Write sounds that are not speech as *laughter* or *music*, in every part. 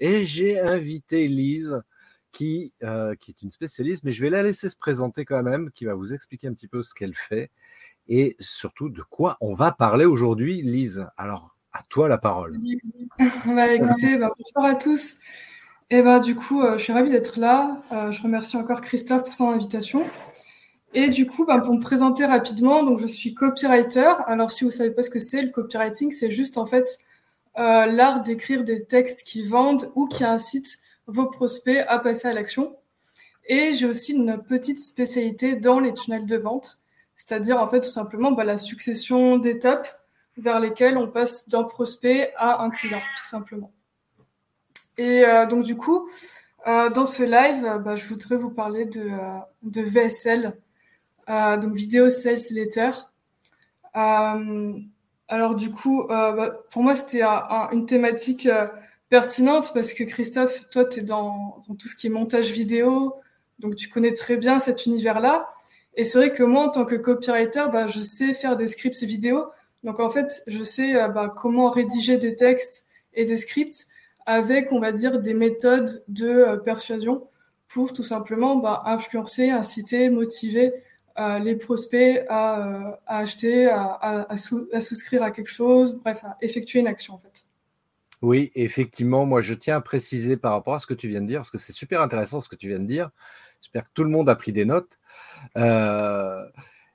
Et j'ai invité Lise, qui, euh, qui est une spécialiste, mais je vais la laisser se présenter quand même, qui va vous expliquer un petit peu ce qu'elle fait et surtout de quoi on va parler aujourd'hui, Lise. Alors, à toi la parole. *laughs* bah, écoutez, bah, bonsoir à tous. Et bah, du coup, euh, je suis ravie d'être là. Euh, je remercie encore Christophe pour son invitation. Et du coup, bah, pour me présenter rapidement, donc je suis copywriter. Alors, si vous savez pas ce que c'est, le copywriting, c'est juste en fait euh, l'art d'écrire des textes qui vendent ou qui incitent vos prospects à passer à l'action. Et j'ai aussi une petite spécialité dans les tunnels de vente, c'est-à-dire en fait tout simplement bah, la succession d'étapes vers lesquelles on passe d'un prospect à un client, tout simplement. Et euh, donc du coup, euh, dans ce live, bah, je voudrais vous parler de, de VSL, donc Video Sales Letter. Alors du coup, euh, bah, pour moi, c'était une thématique euh, pertinente parce que Christophe, toi, tu es dans, tout ce qui est montage vidéo, donc tu connais très bien cet univers-là. Et c'est vrai que moi, en tant que copywriter, bah, je sais faire des scripts vidéo. Donc en fait, je sais euh, bah, comment rédiger des textes et des scripts avec, on va dire, des méthodes de persuasion pour tout simplement influencer, inciter, motiver les prospects à, euh, acheter, à, souscrire à quelque chose, bref, à effectuer une action en fait. Oui, effectivement, moi je tiens à préciser par rapport à ce que tu viens de dire, parce que c'est super intéressant ce que tu viens de dire. J'espère que tout le monde a pris des notes. Euh,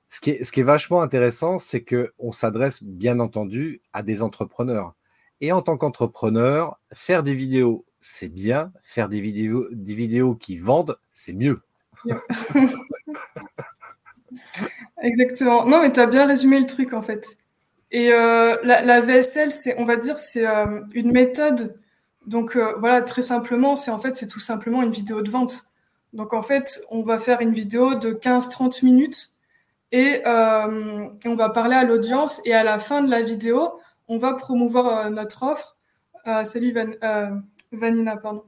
ce, qui est, ce qui est vachement intéressant, c'est qu'on s'adresse bien entendu à des entrepreneurs. Et en tant qu'entrepreneur, faire des vidéos, c'est bien. Faire des vidéos, des vidéos qui vendent, c'est mieux. *laughs* *laughs* *laughs* Exactement. Non, mais tu as bien résumé le truc en fait. Et euh, la, VSL, c'est, on va dire, c'est euh, une méthode. Donc euh, voilà, très simplement, c'est en fait, c'est tout simplement une vidéo de vente. Donc en fait, on va faire une vidéo de 15-30 minutes et on va parler à l'audience. Et à la fin de la vidéo, on va promouvoir notre offre. salut Vanina, pardon.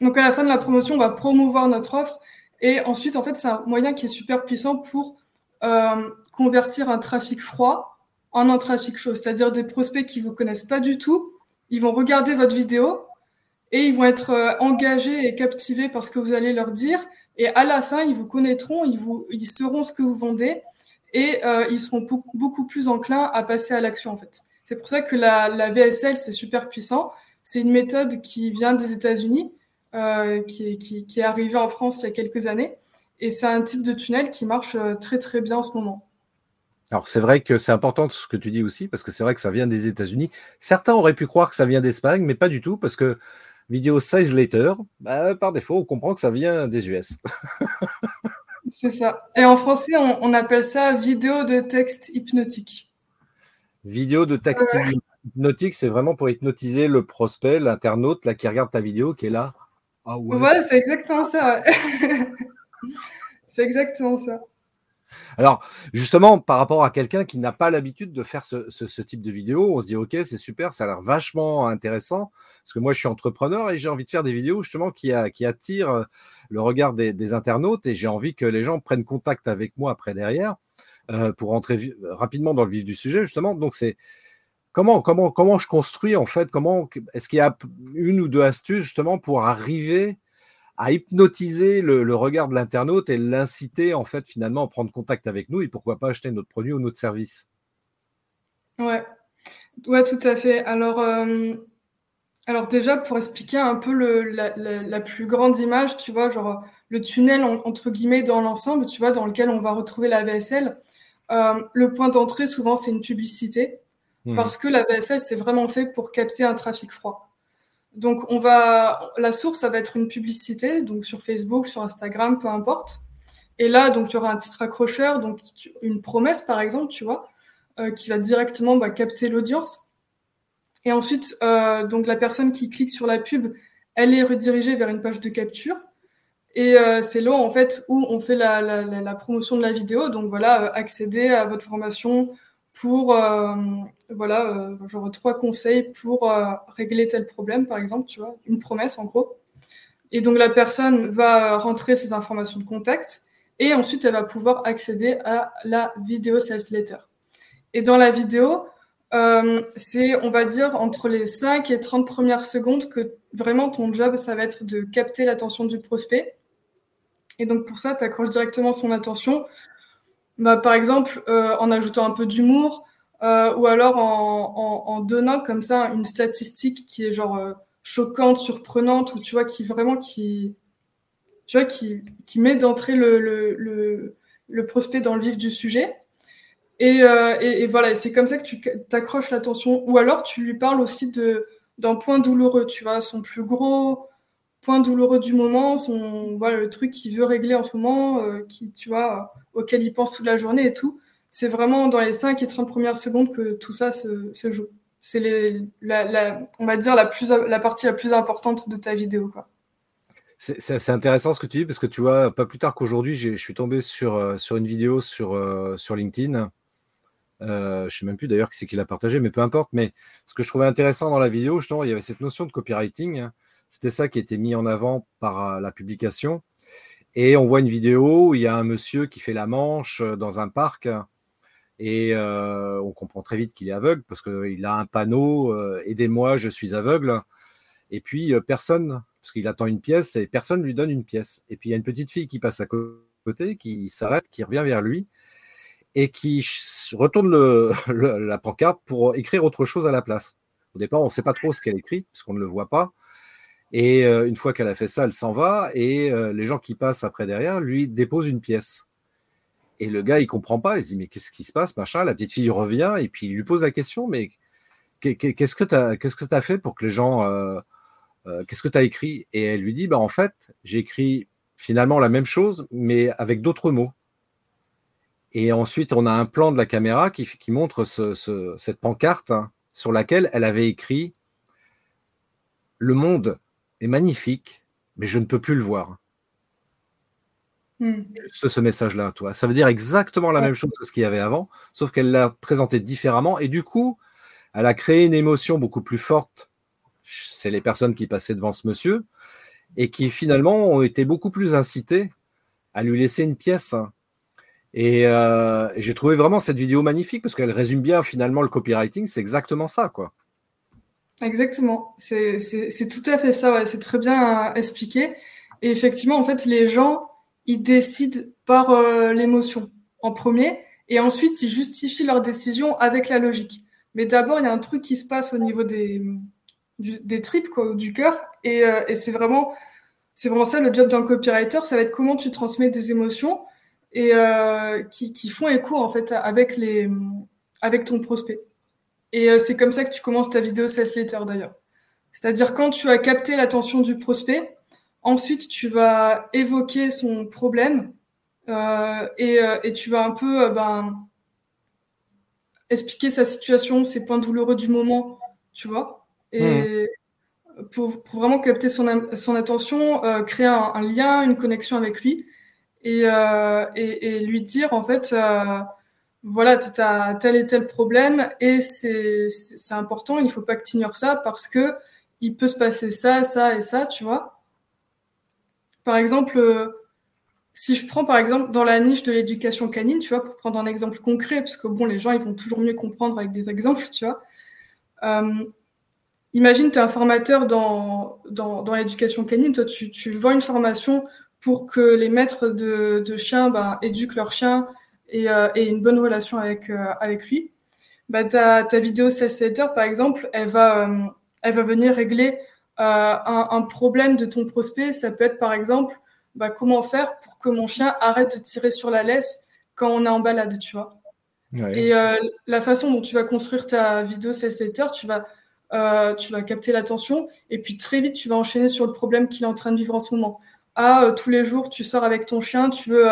Donc à la fin de la promotion, on va promouvoir notre offre et ensuite, en fait, c'est un moyen qui est super puissant pour euh, convertir un trafic froid en un trafic chaud, c'est-à-dire des prospects qui vous connaissent pas du tout. Ils vont regarder votre vidéo et ils vont être euh, engagés et captivés par ce que vous allez leur dire. Et à la fin, ils vous connaîtront, ils, vous, ils sauront ce que vous vendez et euh, ils seront beaucoup plus enclins à passer à l'action en fait. C'est pour ça que la, VSL, c'est super puissant. C'est une méthode qui vient des États-Unis qui, qui, qui, est arrivé en France il y a quelques années. Et c'est un type de tunnel qui marche euh, très très bien en ce moment. Alors c'est vrai que c'est important ce que tu dis aussi, parce que c'est vrai que ça vient des États-Unis. Certains auraient pu croire que ça vient d'Espagne, mais pas du tout, parce que vidéo size later, bah, par défaut, on comprend que ça vient des US. *laughs* c'est ça. Et en français, on, on, appelle ça vidéo de texte hypnotique. Vidéo de texte hypnotique, c'est vraiment pour hypnotiser le prospect, l'internaute, là qui regarde ta vidéo, qui est là. Ah ouais. c'est exactement ça. *laughs* c'est exactement ça. Alors, justement, par rapport à quelqu'un qui n'a pas l'habitude de faire ce, type de vidéo, on se dit, OK, c'est super, ça a l'air vachement intéressant, parce que moi, je suis entrepreneur et j'ai envie de faire des vidéos justement qui, qui attirent euh, le regard des, internautes et j'ai envie que les gens prennent contact avec moi après derrière euh, pour rentrer rapidement dans le vif du sujet, justement. Donc, c'est Comment, je construis en fait Comment est-ce qu'il y a une ou deux astuces justement pour arriver à hypnotiser le, regard de l'internaute et l'inciter en fait finalement à prendre contact avec nous et pourquoi pas acheter notre produit ou notre service? Ouais, ouais, tout à fait. Alors, euh, déjà pour expliquer un peu la, plus grande image, tu vois, genre le tunnel entre guillemets dans l'ensemble, tu vois, dans lequel on va retrouver la VSL. Euh, le point d'entrée souvent c'est une publicité. Mmh. Parce que la VSL, c'est vraiment fait pour capter un trafic froid. Donc, on va, la source, ça va être une publicité, donc sur Facebook, sur Instagram, peu importe. Et là, donc, il y aura un titre accrocheur, donc une promesse, par exemple, tu vois, euh, qui va directement bah, capter l'audience. Et ensuite, euh, donc, la personne qui clique sur la pub, elle est redirigée vers une page de capture. Et c'est là en fait où on fait la, la, la, promotion de la vidéo. Donc voilà, accéder à votre formation pour voilà genre trois conseils pour régler tel problème par exemple, tu vois, une promesse en gros. Et donc la personne va rentrer ses informations de contact et ensuite elle va pouvoir accéder à la vidéo sales letter. Et dans la vidéo, euh, c'est, on va dire, entre les 5 et 30 premières secondes que vraiment ton job, ça va être de capter l'attention du prospect. Et donc pour ça, tu accroches directement son attention. Bah, par exemple, euh, en ajoutant un peu d'humour euh, ou alors en, en, en, donnant comme ça une statistique qui est genre euh, choquante, surprenante, ou tu vois, qui vraiment qui, tu vois, qui, qui met d'entrée le, le, le, le, prospect dans le vif du sujet. Et, euh, et, voilà, c'est comme ça que tu t'accroches l'attention. Ou alors tu lui parles aussi de d'un point douloureux, tu vois, son plus gros point douloureux du moment, son voilà le truc qu'il veut régler en ce moment, euh, qui tu vois auquel il pense toute la journée et tout. C'est vraiment dans les 5 et 30 premières secondes que tout ça se, joue c'est la, on va dire la, partie la plus importante de ta vidéo. C'est, intéressant ce que tu dis parce que tu vois, pas plus tard qu'aujourd'hui, je suis tombé sur, euh, une vidéo sur, euh, LinkedIn. Euh, je ne sais même plus d'ailleurs qui c'est qui l'a partagé, mais peu importe. Mais ce que je trouvais intéressant dans la vidéo, justement, il y avait cette notion de copywriting. C'était ça qui était mis en avant par la publication. Et on voit une vidéo où il y a un monsieur qui fait la manche dans un parc et euh, on comprend très vite qu'il est aveugle parce qu'il a un panneau euh, Aidez-moi, je suis aveugle. Et puis euh, personne, parce qu'il attend une pièce et personne lui donne une pièce. Et puis il y a une petite fille qui passe à côté, qui s'arrête, qui revient vers lui et qui retourne *laughs* la pancarte pour écrire autre chose à la place. Au départ, on ne sait pas trop ce qu'elle écrit parce qu'on ne le voit pas. Et une fois qu'elle a fait ça, elle s'en va et les gens qui passent après derrière lui déposent une pièce. Et le gars, il comprend pas. Il se dit, mais qu'est-ce qui se passe, machin? La petite fille revient et puis il lui pose la question, mais qu'est-ce que tu as, fait pour que les gens. Euh, euh, qu'est-ce que tu as écrit? Et elle lui dit, bah, en fait, j'ai écrit finalement la même chose, mais avec d'autres mots. Et ensuite, on a un plan de la caméra qui, montre cette pancarte hein, sur laquelle elle avait écrit Le monde est magnifique, mais je ne peux plus le voir. Hmm. ce, message-là, toi. Ça veut dire exactement la même chose que ce qu'il y avait avant, sauf qu'elle l'a présenté différemment et du coup, elle a créé une émotion beaucoup plus forte. C'est les personnes qui passaient devant ce monsieur et qui finalement ont été beaucoup plus incitées à lui laisser une pièce. Et, euh, j'ai trouvé vraiment cette vidéo magnifique parce qu'elle résume bien finalement le copywriting. C'est exactement ça, quoi. Exactement. C'est tout à fait ça. Ouais. C'est très bien expliqué. Et effectivement, en fait, les gens ils décident par euh, l'émotion en premier et ensuite ils justifient leur décision avec la logique. Mais d'abord, il y a un truc qui se passe au niveau des, des tripes, du cœur. Et, euh, et c'est vraiment, c'est vraiment ça le job d'un copywriter. Ça va être comment tu transmets des émotions et euh, qui, qui, font écho en fait avec les, avec ton prospect. Et c'est comme ça que tu commences ta vidéo sales letter d'ailleurs. C'est-à-dire quand tu as capté l'attention du prospect, Ensuite, tu vas évoquer son problème euh, et, euh, et, tu vas un peu euh, ben, expliquer sa situation, ses points douloureux du moment, tu vois. Et mmh. pour, pour, vraiment capter son, son attention, euh, créer un, un, lien, une connexion avec lui et, euh, et, et lui dire en fait, voilà, tu as tel et tel problème et c'est important, il faut pas que tu ignores ça parce que il peut se passer ça, ça et ça, tu vois. Par exemple, euh, si je prends par exemple dans la niche de l'éducation canine, tu vois, pour prendre un exemple concret, parce que bon, les gens ils vont toujours mieux comprendre avec des exemples, tu vois. Euh, imagine, tu es un formateur dans, dans, dans l'éducation canine, toi tu, tu vends une formation pour que les maîtres de, de chiens ben, éduquent leur chien et, euh, et une bonne relation avec, euh, avec lui. Bah, ta, ta vidéo sales par exemple, elle va, euh, elle va venir régler euh, un, problème de ton prospect, ça peut être par exemple bah, comment faire pour que mon chien arrête de tirer sur la laisse quand on est en balade, tu vois. Et euh, la façon dont tu vas construire ta vidéo sales letter, tu vas, euh, tu vas capter l'attention et puis très vite tu vas enchaîner sur le problème qu'il est en train de vivre en ce moment. Ah, tous les jours tu sors avec ton chien, tu veux,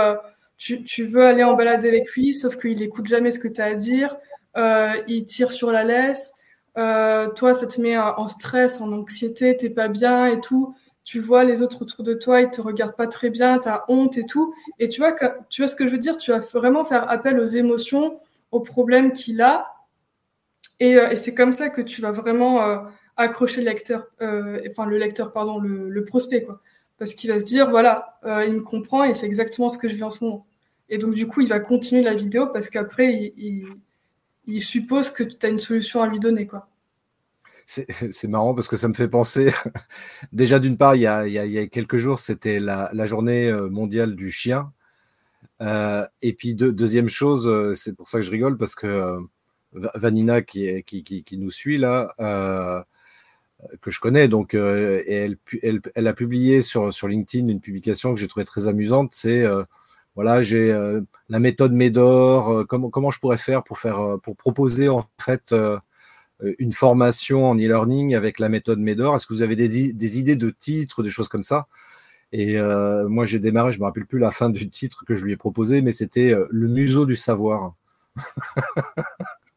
tu, tu, veux aller en balade avec lui, sauf qu'il écoute jamais ce que tu as à dire, il tire sur la laisse, euh, toi, ça te met en stress, en anxiété, t'es pas bien et tout. Tu vois les autres autour de toi, ils te regardent pas très bien, t'as honte et tout. Et tu vois, que, tu vois ce que je veux dire? Tu vas vraiment faire appel aux émotions, aux problèmes qu'il a. Et, et c'est comme ça que tu vas vraiment accrocher le lecteur, enfin le lecteur, pardon, le, prospect, quoi parce qu'il va se dire voilà, euh, il me comprend et c'est exactement ce que je vis en ce moment. Et donc du coup, il va continuer la vidéo parce qu'après, il, suppose que tu as une solution à lui donner. quoi. C'est marrant parce que ça me fait penser. *laughs* Déjà, d'une part, il y, a, quelques jours, c'était la, journée euh, mondiale du chien. Euh, et puis, deuxième chose, c'est pour ça que je rigole parce que Vanina, qui, qui, nous suit là, que je connais. Donc, euh, et elle, elle, elle, a publié sur, sur LinkedIn une publication que j'ai trouvée très amusante. C'est euh, voilà, j'ai euh, la méthode Médor. comment, comment je pourrais faire pour faire pour proposer en fait une formation en e-learning avec la méthode Médor? Est-ce que vous avez des, des, idées de titres, des choses comme ça? Et moi, j'ai démarré. Je me rappelle plus la fin du titre que je lui ai proposé, mais c'était le museau du savoir. *laughs*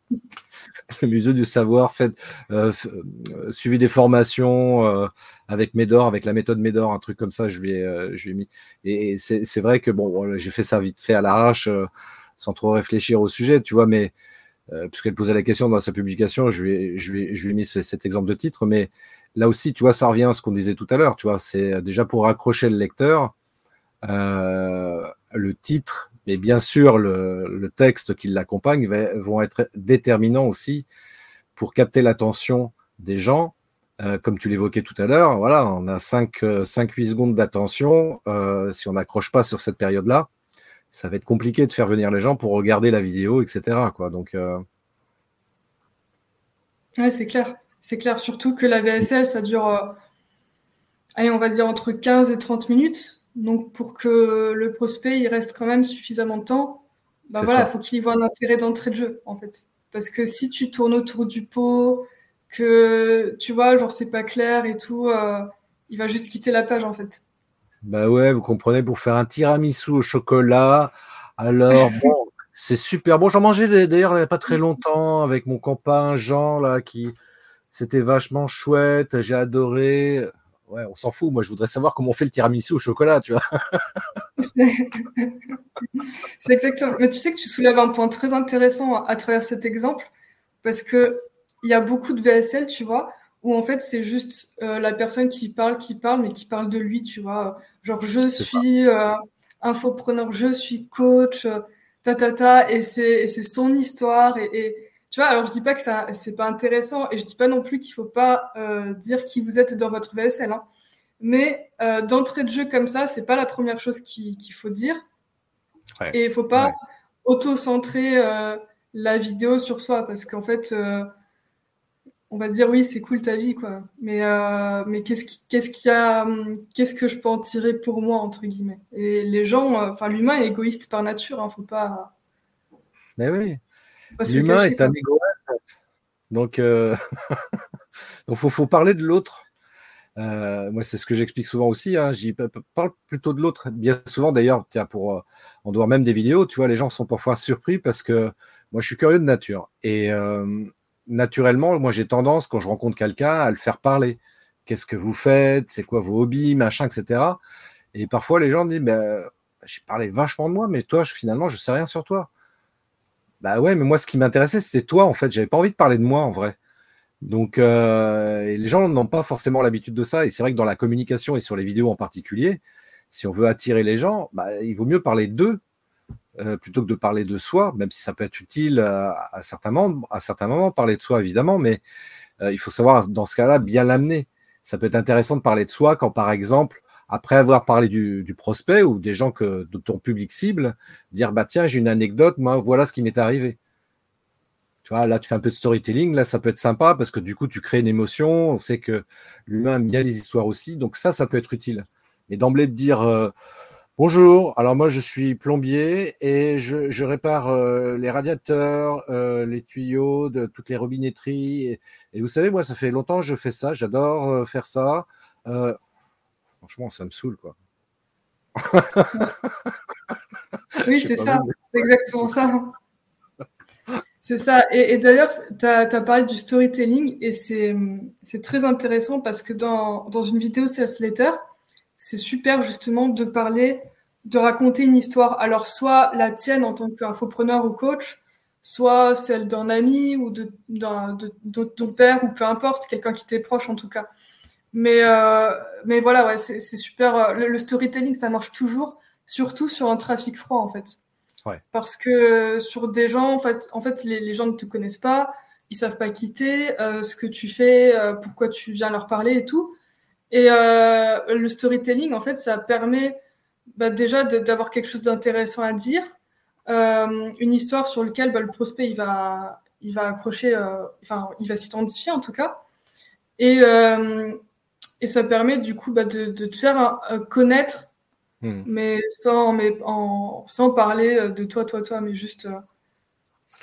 le musée du savoir, fait, euh, euh, suivi des formations euh, avec Médor, avec la méthode Médor, un truc comme ça, je lui ai, je lui ai mis. Et, c'est vrai que bon, j'ai fait ça vite fait à l'arrache, sans trop réfléchir au sujet, tu vois, mais puisqu'elle posait la question dans sa publication, je lui ai, je lui je lui ai mis cet exemple de titre, mais là aussi, tu vois, ça revient à ce qu'on disait tout à l'heure, tu vois, c'est déjà pour accrocher le lecteur, le titre mais bien sûr, le, texte qui l'accompagne va, vont être déterminants aussi pour capter l'attention des gens. Euh, comme tu l'évoquais tout à l'heure, voilà, on a 5-8 euh, secondes d'attention. Euh, si on n'accroche pas sur cette période-là, ça va être compliqué de faire venir les gens pour regarder la vidéo, etc. Quoi. Donc, ouais, c'est clair. C'est clair, surtout que la VSL, ça dure, allez, on va dire entre 15 et 30 minutes. Donc pour que le prospect il reste quand même suffisamment de temps, bah voilà, faut qu'il y voit un intérêt d'entrée de jeu en fait. Parce que si tu tournes autour du pot, que tu vois, genre c'est pas clair et tout, euh, il va juste quitter la page en fait. Bah ouais, vous comprenez, pour faire un tiramisu au chocolat, alors *laughs* bon, c'est super bon. J'en mangeais d'ailleurs il n'y a pas très longtemps avec mon copain Jean là qui c'était vachement chouette, j'ai adoré ouais, on s'en fout. Moi, je voudrais savoir comment on fait le tiramisu au chocolat, tu vois. *laughs* c'est exactement. Mais tu sais que tu soulèves un point très intéressant à travers cet exemple, parce que il y a beaucoup de VSL, tu vois, où en fait c'est juste euh, la personne qui parle, qui parle, mais qui parle de lui, tu vois. Genre, je suis euh, infopreneur, je suis coach, euh, ta ta ta, et c'est son histoire et tu vois, alors je dis pas que ça c'est pas intéressant et je dis pas non plus qu'il faut pas euh, dire qui vous êtes dans votre VSL. Hein. Mais euh, d'entrée de jeu comme ça, c'est pas la première chose qu'il faut dire. et il faut pas auto-centrer euh, la vidéo sur soi parce qu'en fait, on va dire oui, c'est cool ta vie, quoi. Mais mais qu'est-ce qui qu'est-ce qu'il y a, qu'est-ce que je peux en tirer pour moi entre guillemets? Et les gens, enfin l'humain est égoïste par nature, hein, faut pas. Mais oui. L'humain est un égoïste. Donc, euh, *laughs* il faut, parler de l'autre. Euh, moi, c'est ce que j'explique souvent aussi. Hein. J'y parle plutôt de l'autre. Bien souvent, d'ailleurs, tiens, pour euh, en dehors même des vidéos, tu vois, les gens sont parfois surpris parce que moi, je suis curieux de nature. Et naturellement, moi, j'ai tendance, quand je rencontre quelqu'un, à le faire parler. Qu'est-ce que vous faites? C'est quoi vos hobbies? Machin, etc. Et parfois, les gens disent, ben, j'ai parlé vachement de moi, mais toi, finalement, je sais rien sur toi. Bah ouais, mais moi, ce qui m'intéressait, c'était toi, en fait. J'avais pas envie de parler de moi, en vrai. Donc, euh, les gens n'ont pas forcément l'habitude de ça. Et c'est vrai que dans la communication et sur les vidéos en particulier, si on veut attirer les gens, bah, il vaut mieux parler d'eux euh, plutôt que de parler de soi, même si ça peut être utile à, certains, moments, à certains moments, parler de soi, évidemment, mais euh, il faut savoir, dans ce cas-là, bien l'amener. Ça peut être intéressant de parler de soi quand, par exemple, après avoir parlé du, prospect ou des gens que, de ton public cible, dire bah tiens, j'ai une anecdote, moi voilà ce qui m'est arrivé. Tu vois, là tu fais un peu de storytelling, là ça peut être sympa parce que du coup tu crées une émotion, on sait que l'humain aime bien les histoires aussi, donc ça, ça peut être utile. Mais d'emblée de dire euh, bonjour, alors moi je suis plombier et je, répare euh, les radiateurs, euh, les tuyaux de toutes les robinetteries. Et, et, vous savez, moi ça fait longtemps que je fais ça, j'adore faire ça. Franchement, ça me saoule, quoi. *laughs* oui, c'est ça, c'est exactement ça. *laughs* C'est ça. Et, d'ailleurs, tu as, parlé du storytelling et c'est très intéressant parce que dans, dans une vidéo sales letter, c'est super justement de parler, de raconter une histoire. Alors, soit la tienne en tant qu'infopreneur ou coach, soit celle d'un ami ou de, de, ton père ou peu importe, quelqu'un qui t'est proche en tout cas. Mais, euh, mais voilà, ouais, c'est super. Euh, le, storytelling, ça marche toujours, surtout sur un trafic froid en fait. Ouais. Parce que sur des gens, en fait, en fait les, les gens ne te connaissent pas, ils savent pas quitter euh, ce que tu fais, euh, pourquoi tu viens leur parler et tout. Et euh, le storytelling, en fait, ça permet bah, déjà d'avoir quelque chose d'intéressant à dire, euh, une histoire sur laquelle bah, le prospect il va, il va accrocher, euh, enfin, il va s'identifier en tout cas. Et, euh, et ça permet du coup bah, de, de, te faire connaître, hmm. mais, sans, mais en, sans parler de toi, toi, toi, mais juste.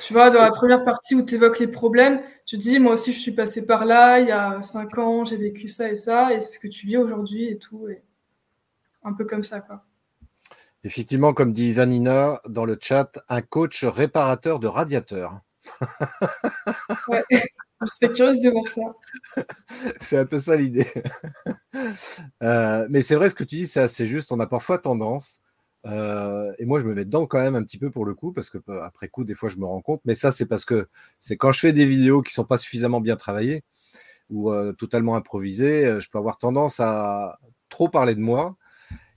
Tu vois, dans la première partie où tu évoques les problèmes, tu dis, moi aussi, je suis passé par là, il y a cinq ans, j'ai vécu ça et ça, et c'est ce que tu vis aujourd'hui et tout. Et un peu comme ça, quoi. Effectivement, comme dit Vanina dans le chat, un coach réparateur de radiateurs. ouais, *laughs* je serais curieuse de voir ça. *laughs* c'est un peu ça l'idée. *laughs* Euh, mais c'est vrai ce que tu dis, c'est assez juste. On a parfois tendance, euh, et moi je me mets dedans quand même un petit peu pour le coup, parce que euh, après coup, des fois je me rends compte, mais ça c'est parce que c'est quand je fais des vidéos qui sont pas suffisamment bien travaillées ou totalement improvisées, je peux avoir tendance à trop parler de moi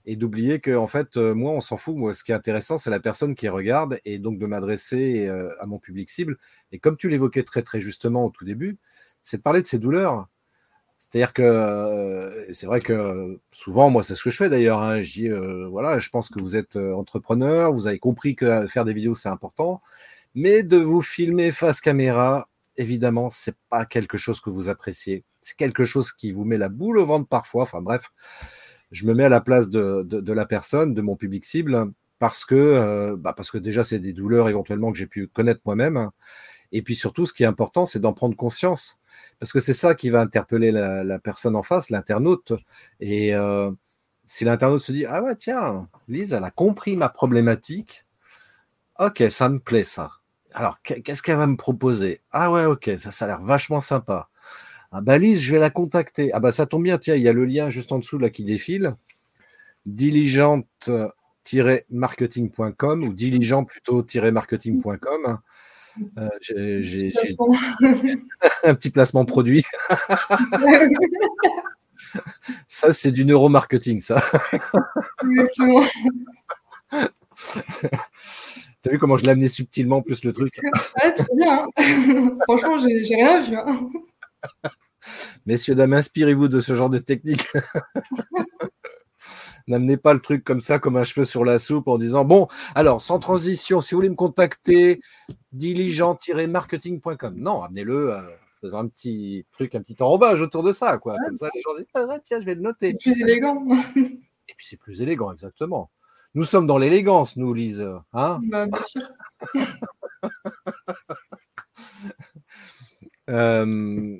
et d'oublier que en fait euh, moi on s'en fout. Moi ce qui est intéressant c'est la personne qui regarde et donc de m'adresser euh, à mon public cible. Et comme tu l'évoquais très très justement au tout début c'est de parler de ses douleurs. C'est-à-dire que euh, c'est vrai que souvent moi c'est ce que je fais d'ailleurs hein, je dis voilà je pense que vous êtes entrepreneur vous avez compris que faire des vidéos c'est important. Mais de vous filmer face caméra évidemment c'est pas quelque chose que vous appréciez. C'est quelque chose qui vous met la boule au ventre parfois. Enfin bref je me mets à la place de, la personne, de mon public cible, parce que, euh, bah parce que déjà, c'est des douleurs éventuellement que j'ai pu connaître moi-même. Et puis surtout, ce qui est important, c'est d'en prendre conscience. Parce que c'est ça qui va interpeller la, personne en face, l'internaute. Et euh, si l'internaute se dit, ah ouais, tiens, Lise, elle a compris ma problématique. Ok, ça me plaît ça. Alors, qu'est-ce qu'elle va me proposer? Ah ouais, ok, ça a l'air vachement sympa. Ah bah Lise, je vais la contacter. Ah bah ça tombe bien, tiens, il y a le lien juste en dessous là qui défile. Diligente-marketing.com ou diligent plutôt-marketing.com. Euh, j'ai un petit *laughs* placement produit. *laughs* ça, c'est du neuromarketing, ça. Exactement. T'as vu comment je l'ai amené subtilement plus le truc? Ouais, très bien. Franchement, j'ai rien vu. Hein. Messieurs, dames, inspirez-vous de ce genre de technique. *laughs* N'amenez pas le truc comme ça, comme un cheveu sur la soupe, en disant Bon, alors, sans transition, si vous voulez me contacter, diligent-marketing.com. Non, amenez-le, euh, faisant un petit truc, un petit enrobage autour de ça, quoi. Comme ça, les gens disent ah, tiens, je vais le noter. C'est plus élégant. *laughs* Et puis, c'est plus élégant, exactement. Nous sommes dans l'élégance, nous, Lise. Hein bah, bien sûr. *laughs* euh,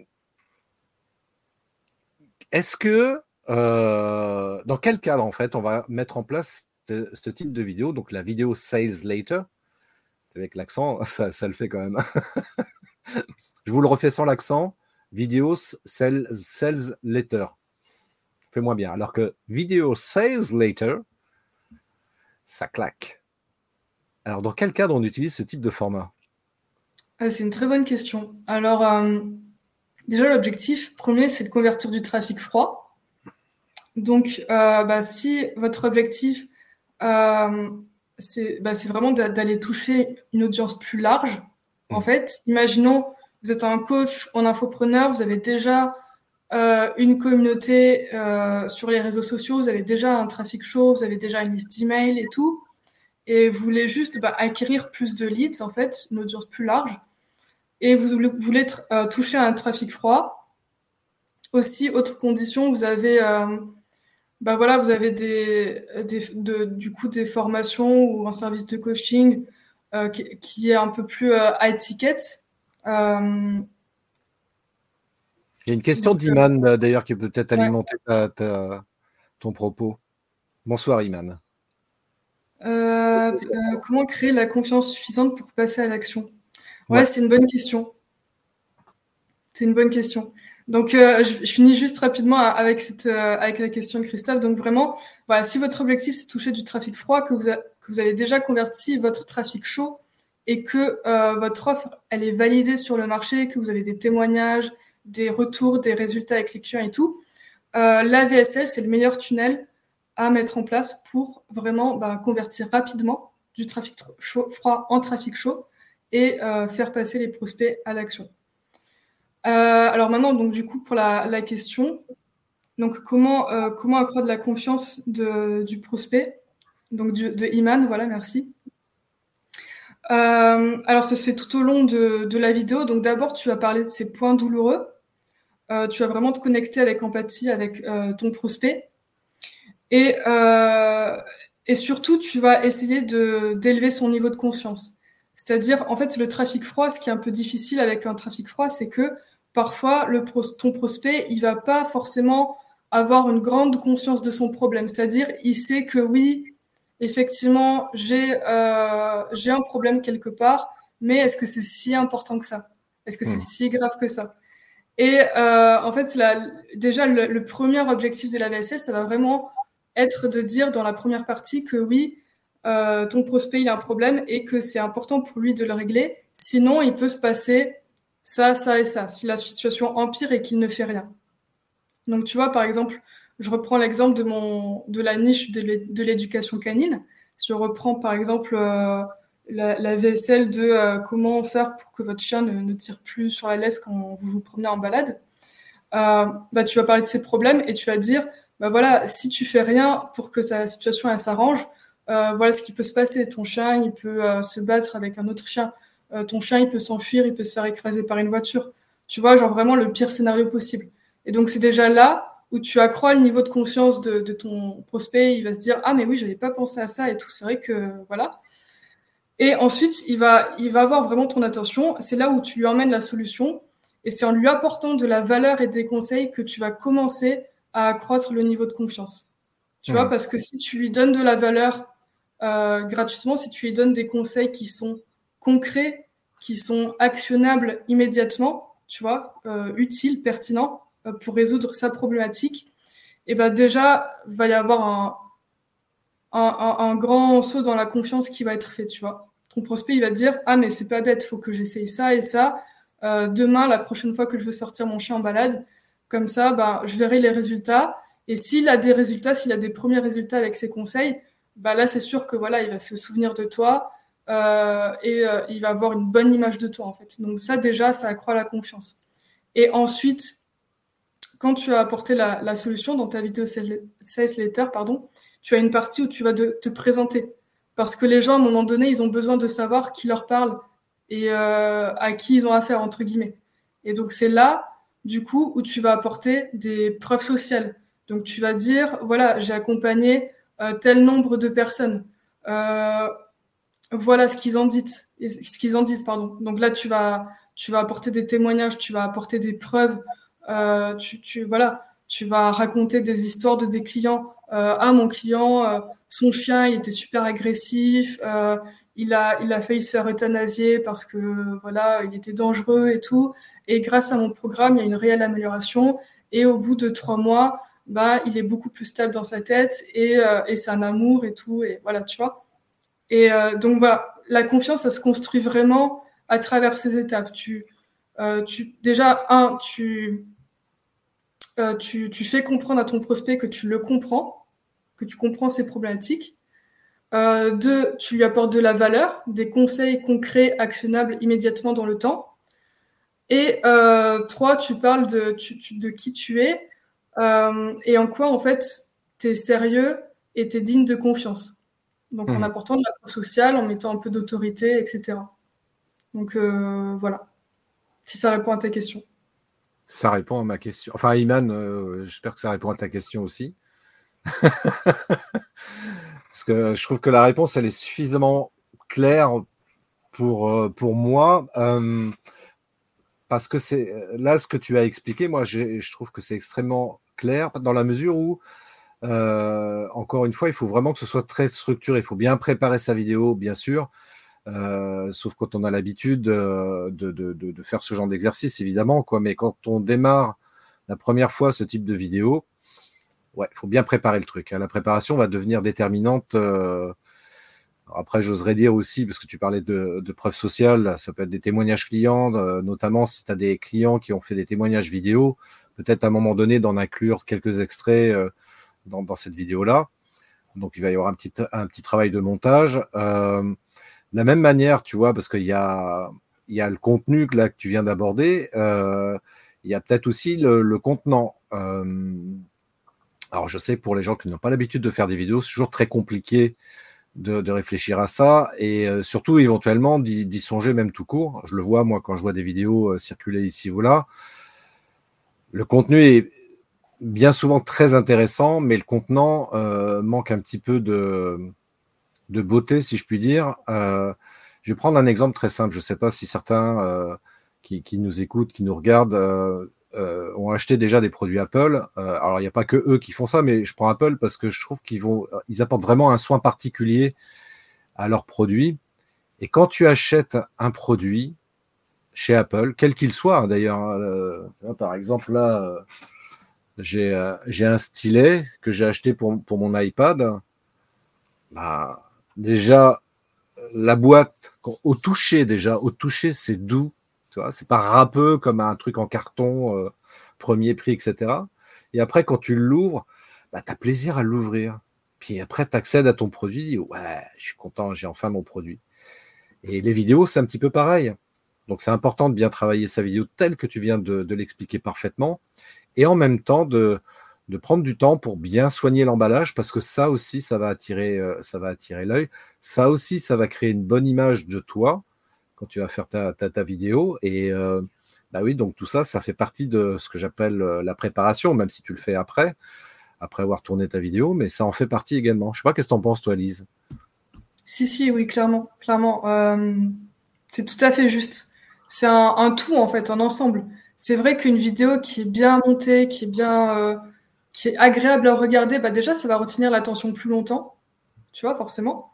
est-ce que, euh, dans quel cadre, en fait, on va mettre en place ce, type de vidéo, donc la vidéo Sales Later? Avec l'accent, *laughs* ça, le fait quand même. *laughs* Je vous le refais sans l'accent. Vidéo sales, Later. Fais-moi bien. Alors que vidéo Sales Later, ça claque. Alors, dans quel cadre on utilise ce type de format? Ah, C'est une très bonne question. Alors, euh, Déjà, l'objectif premier, c'est de convertir du trafic froid. Donc, euh, bah, si votre objectif, euh, bah, c'est vraiment d'aller toucher une audience plus large, en mmh. fait, imaginons, vous êtes un coach en infopreneur, vous avez déjà euh, une communauté sur les réseaux sociaux, vous avez déjà un trafic chaud, vous avez déjà une liste email et tout, et vous voulez juste bah, acquérir plus de leads, en fait, une audience plus large et vous voulez euh, toucher un trafic froid. Aussi, autre condition, vous avez, euh, bah voilà, vous avez des, du coup des formations ou un service de coaching euh, qui, est un peu plus à étiquette. Il y a une question d'Iman d'ailleurs qui peut peut-être alimenter ton propos. Bonsoir Iman. comment créer la confiance suffisante pour passer à l'action? Ouais, c'est une bonne question. C'est une bonne question. Donc, euh, je, finis juste rapidement avec, cette, euh, avec la question de Christophe. Donc, vraiment, voilà, si votre objectif, c'est toucher du trafic froid, que vous, que vous avez déjà converti votre trafic chaud et que euh, votre offre, elle est validée sur le marché, que vous avez des témoignages, des retours, des résultats avec les clients et tout, la VSL, c'est le meilleur tunnel à mettre en place pour vraiment bah, convertir rapidement du trafic chaud, froid en trafic chaud et faire passer les prospects à l'action. Euh, alors maintenant, donc du coup, pour la, question, donc comment, euh, comment accroître la confiance du prospect, donc de Iman, voilà, merci. Euh, alors ça se fait tout au long de, de la vidéo. Donc d'abord, tu vas parler de ces points douloureux. tu vas vraiment te connecter avec empathie avec ton prospect. Et, et surtout, tu vas essayer d'élever son niveau de conscience. C'est-à-dire, en fait, le trafic froid, ce qui est un peu difficile avec un trafic froid, c'est que parfois le ton prospect, il va pas forcément avoir une grande conscience de son problème. C'est-à-dire, il sait que oui, effectivement, j'ai euh, un problème quelque part, mais est-ce que c'est si important que ça? Est-ce que c'est hmm. si grave que ça? Et euh, en fait, la, déjà, le, premier objectif de la VSL, ça va vraiment être de dire dans la première partie que oui, euh, ton prospect, il a un problème et que c'est important pour lui de le régler. Sinon, il peut se passer ça, ça et ça, si la situation empire et qu'il ne fait rien. Donc, tu vois, par exemple, je reprends l'exemple de, mon, de la niche de l'éducation canine. Si je reprends, par exemple, euh, la, VSL de euh, comment faire pour que votre chien ne, tire plus sur la laisse quand vous vous promenez en balade, bah, tu vas parler de ces problèmes et tu vas dire, bah voilà, si tu fais rien pour que ta situation s'arrange, voilà ce qui peut se passer. Ton chien, il peut se battre avec un autre chien. Euh, ton chien, il peut s'enfuir, il peut se faire écraser par une voiture. Tu vois, genre vraiment le pire scénario possible. Et donc, c'est déjà là où tu accrois le niveau de conscience de, ton prospect. Il va se dire, ah, mais oui, j'avais pas pensé à ça et tout. C'est vrai que, voilà. Et ensuite, il va, il va avoir vraiment ton attention. C'est là où tu lui emmènes la solution. Et c'est en lui apportant de la valeur et des conseils que tu vas commencer à accroître le niveau de confiance. Tu vois, parce que si tu lui donnes de la valeur euh, gratuitement, si tu lui donnes des conseils qui sont concrets qui sont actionnables immédiatement, tu vois, euh, utiles, pertinents euh, pour résoudre sa problématique, et ben déjà va y avoir un, un, grand saut dans la confiance qui va être fait, tu vois. Ton prospect il va te dire ah mais c'est pas bête, faut que j'essaye ça et ça. Demain, la prochaine fois que je veux sortir mon chien en balade, comme ça, ben je verrai les résultats. Et s'il a des résultats, s'il a des premiers résultats avec ses conseils, bah là c'est sûr que voilà il va se souvenir de toi euh, et euh, il va avoir une bonne image de toi en fait. Donc ça déjà, ça accroît la confiance. Et ensuite, quand tu as apporté la, solution dans ta vidéo sales letter, pardon, tu as une partie où tu vas te présenter. Parce que les gens, à un moment donné, ils ont besoin de savoir qui leur parle et euh, à qui ils ont affaire, entre guillemets. Et donc c'est là, du coup, où tu vas apporter des preuves sociales. Donc tu vas dire, voilà, j'ai accompagné tel nombre de personnes. Euh, voilà ce qu'ils en disent, ce qu'ils en disent, pardon. Donc là, tu vas, tu vas apporter des témoignages, tu vas apporter des preuves, euh, tu, tu, voilà, tu vas raconter des histoires de des clients. Euh, ah, mon client, euh, son chien, il était super agressif, euh, il a, il a failli se faire euthanasier parce que voilà, il était dangereux et tout. Et grâce à mon programme, il y a une réelle amélioration. Et au bout de trois mois, bah, il est beaucoup plus stable dans sa tête et, et c'est un amour et tout. Et voilà, tu vois. Et euh, donc voilà, la confiance, ça se construit vraiment à travers ces étapes. Tu, euh, tu déjà un, tu, euh, tu, tu fais comprendre à ton prospect que tu le comprends, que tu comprends ses problématiques. Euh, deux, tu lui apportes de la valeur, des conseils concrets, actionnables immédiatement dans le temps. Et euh, trois, tu parles de, de qui tu es euh, et en quoi, en fait, tu es sérieux et tu es digne de confiance. Donc en hmm. apportant de la preuve sociale, en mettant un peu d'autorité, etc. Donc euh, voilà, si ça répond à ta question. Ça répond à ma question. Enfin, Iman, euh, j'espère que ça répond à ta question aussi. *laughs* Parce que je trouve que la réponse, elle est suffisamment claire pour, pour moi. parce que c'est là ce que tu as expliqué, moi, je trouve que c'est extrêmement dans la mesure où euh, encore une fois, il faut vraiment que ce soit très structuré. Il faut bien préparer sa vidéo, bien sûr. sauf quand on a l'habitude de, de, faire ce genre d'exercice, évidemment. Quoi. Mais quand on démarre la première fois ce type de vidéo, ouais, il faut bien préparer le truc. Hein. La préparation va devenir déterminante. Euh, après, j'oserais dire aussi, parce que tu parlais de, de, preuves sociales, ça peut être des témoignages clients, euh, notamment si tu as des clients qui ont fait des témoignages vidéo, peut-être à un moment donné d'en inclure quelques extraits euh, dans, cette vidéo-là. Donc, il va y avoir un petit, travail de montage. Euh, de la même manière, tu vois, parce qu'il y a, le contenu que, tu viens d'aborder, euh, il y a peut-être aussi le, contenant. Alors, je sais pour les gens qui n'ont pas l'habitude de faire des vidéos, c'est toujours très compliqué de, réfléchir à ça et surtout éventuellement d'y songer même tout court. Je le vois moi quand je vois des vidéos circuler ici ou là. Le contenu est bien souvent très intéressant, mais le contenant euh, manque un petit peu de, beauté, si je puis dire. Euh, je vais prendre un exemple très simple. Je ne sais pas si certains euh, qui, nous écoutent, qui nous regardent, ont acheté déjà des produits Apple. alors, il n'y a pas que eux qui font ça, mais je prends Apple parce que je trouve qu'ils apportent vraiment un soin particulier à leurs produits. Et quand tu achètes un produit chez Apple, quel qu'il soit, hein, d'ailleurs, hein, par exemple là j'ai euh, j'ai un stylet que j'ai acheté pour, pour mon iPad. Bah, déjà, la boîte, au toucher déjà, au toucher, c'est doux. Tu vois, c'est pas râpeux comme un truc en carton, euh, premier prix, etc. Et après, quand tu l'ouvres, bah, tu as plaisir à l'ouvrir. Puis après, tu accèdes à ton produit, ouais, je suis content, j'ai enfin mon produit. Et les vidéos, c'est un petit peu pareil. Donc c'est important de bien travailler sa vidéo telle que tu viens de, l'expliquer parfaitement et en même temps de, prendre du temps pour bien soigner l'emballage parce que ça aussi, ça va attirer, euh, ça va attirer l'œil. Ça aussi, ça va créer une bonne image de toi quand tu vas faire ta, ta, vidéo. Et euh, bah oui, donc tout ça, ça fait partie de ce que j'appelle euh, la préparation, même si tu le fais après, après avoir tourné ta vidéo, mais ça en fait partie également. Je sais pas, qu'est-ce que tu en penses, toi, Lise? Si, si, oui, clairement, clairement. C'est tout à fait juste. C'est un, tout, en fait, un ensemble c'est vrai qu'une vidéo qui est bien montée, qui est bien, euh, qui est agréable à regarder, bah déjà ça va retenir l'attention plus longtemps, tu vois forcément.